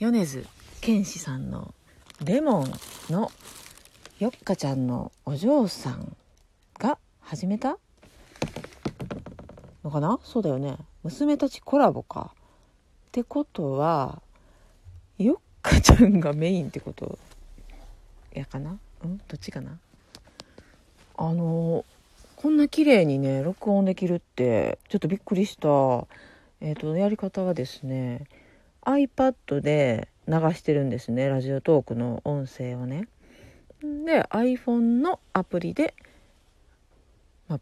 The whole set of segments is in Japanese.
米津玄師さんの「レモン」のよっかちゃんのお嬢さんが始めたのかな？そうだよね。娘たちコラボか。ってことはよっかちゃんがメインってこと？やかな？うん？どっちかな？あのこんな綺麗にね録音できるってちょっとびっくりした。えっ、ー、とやり方はですね iPad で流してるんですねラジオトークの音声をね。で iPhone のアプリで、ま、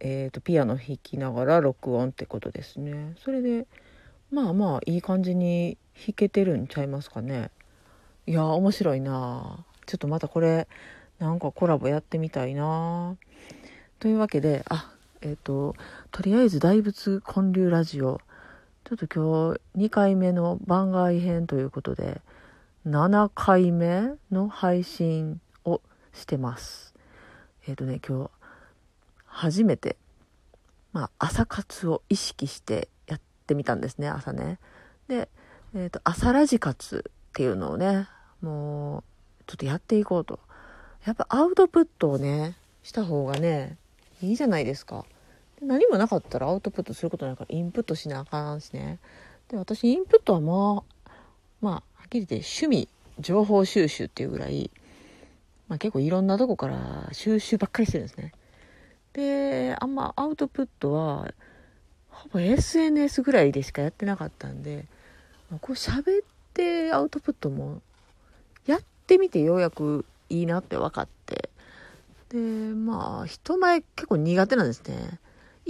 えーと、ピアノ弾きながら録音ってことですね。それでまあまあいい感じに弾けてるんちゃいますかね。いや面白いな。ちょっとまたこれなんかコラボやってみたいな。というわけであえっ、ー、ととりあえず大仏建立ラジオちょっと今日2回目の番外編ということで7回目の配信をしてます。えっ、ー、とね今日初めてまあ朝活を意識してやってみたんですね朝ね。でえっ、ー、と朝ラジ活っていうのをねもうちょっとやっていこうと。やっぱアウトプットをねした方がねいいじゃないですか。何もなかったらアウトプットすることないからインプットしなあかんしね。で私インプットはまあまあはっきり言って趣味情報収集っていうぐらい、まあ、結構いろんなとこから収集ばっかりしてるんですね。であんまアウトプットはほぼ SNS ぐらいでしかやってなかったんでこう喋ってアウトプットもやってみてようやくいいなって分かって。でまあ人前結構苦手なんですね。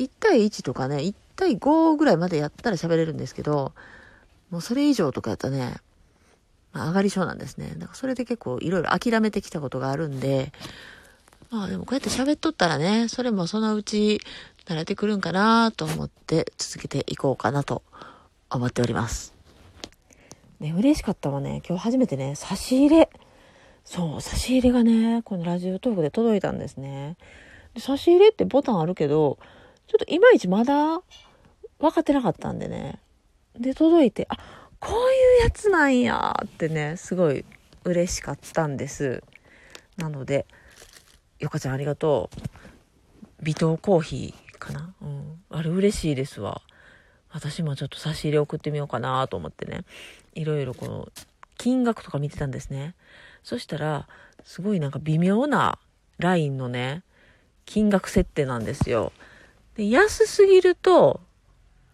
1対1とかね1対5ぐらいまでやったら喋れるんですけどもうそれ以上とかやったらね、まあ、上がり症なんですね。だからそれで結構いろいろ諦めてきたことがあるんでまあでもこうやって喋っとったらねそれもそのうち慣れてくるんかなと思って続けていこうかなと思っております。ね嬉しかったわね。今日初めてね差し入れ。そう差し入れがねこのラジオトークで届いたんですね。差し入れってボタンあるけどちょっといまいちまだ分かってなかったんでね。で届いてあこういうやつなんやってねすごい嬉しかったんです。なのでよかちゃんありがとう。微糖コーヒーかな？うん。あれ嬉しいですわ。私もちょっと差し入れ送ってみようかなと思ってね。いろいろこの金額とか見てたんですね。そしたら、すごいなんか微妙なラインのね、金額設定なんですよ。安すぎると、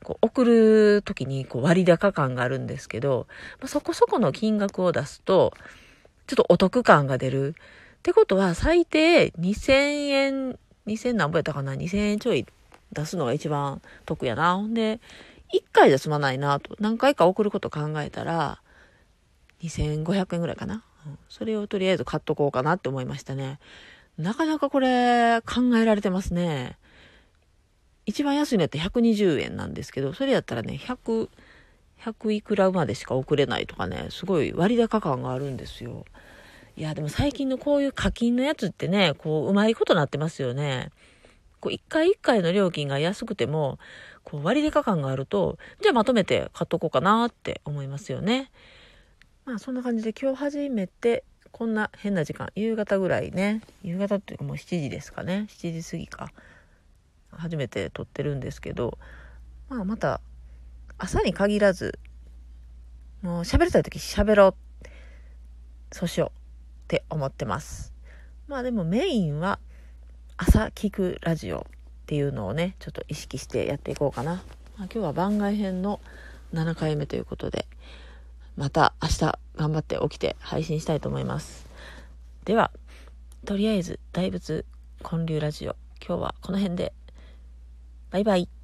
こう送る時にこう割高感があるんですけど、まあ、そこそこの金額を出すと、ちょっとお得感が出る。ってことは、最低2000円、2000何ぼやったかな ?2000 円ちょい出すのが一番得やな。ほんで、1回じゃ済まないなと。何回か送ること考えたら、2500円ぐらいかな？それをとりあえず買っとこうかなって思いましたね。なかなかこれ考えられてますね。一番安いのやって120円なんですけど、それやったらね、100、100いくらまでしか送れないとかね、すごい割高感があるんですよ。いや、でも最近のこういう課金のやつってね、こう、うまいことなってますよね。一回一回の料金が安くても、こう、割高感があると、じゃあまとめて買っとこうかなって思いますよね。まあそんな感じで今日初めてこんな変な時間夕方ぐらいね夕方っていうかもう7時ですかね7時過ぎか初めて撮ってるんですけどまあまた朝に限らずもう喋りたい時喋ろうそうしようって思ってますまあでもメインは朝聞くラジオっていうのをねちょっと意識してやっていこうかな、まあ、今日は番外編の7回目ということでまた明日頑張って起きて配信したいと思います。では、とりあえず大仏建立ラジオ、今日はこの辺で。バイバイ。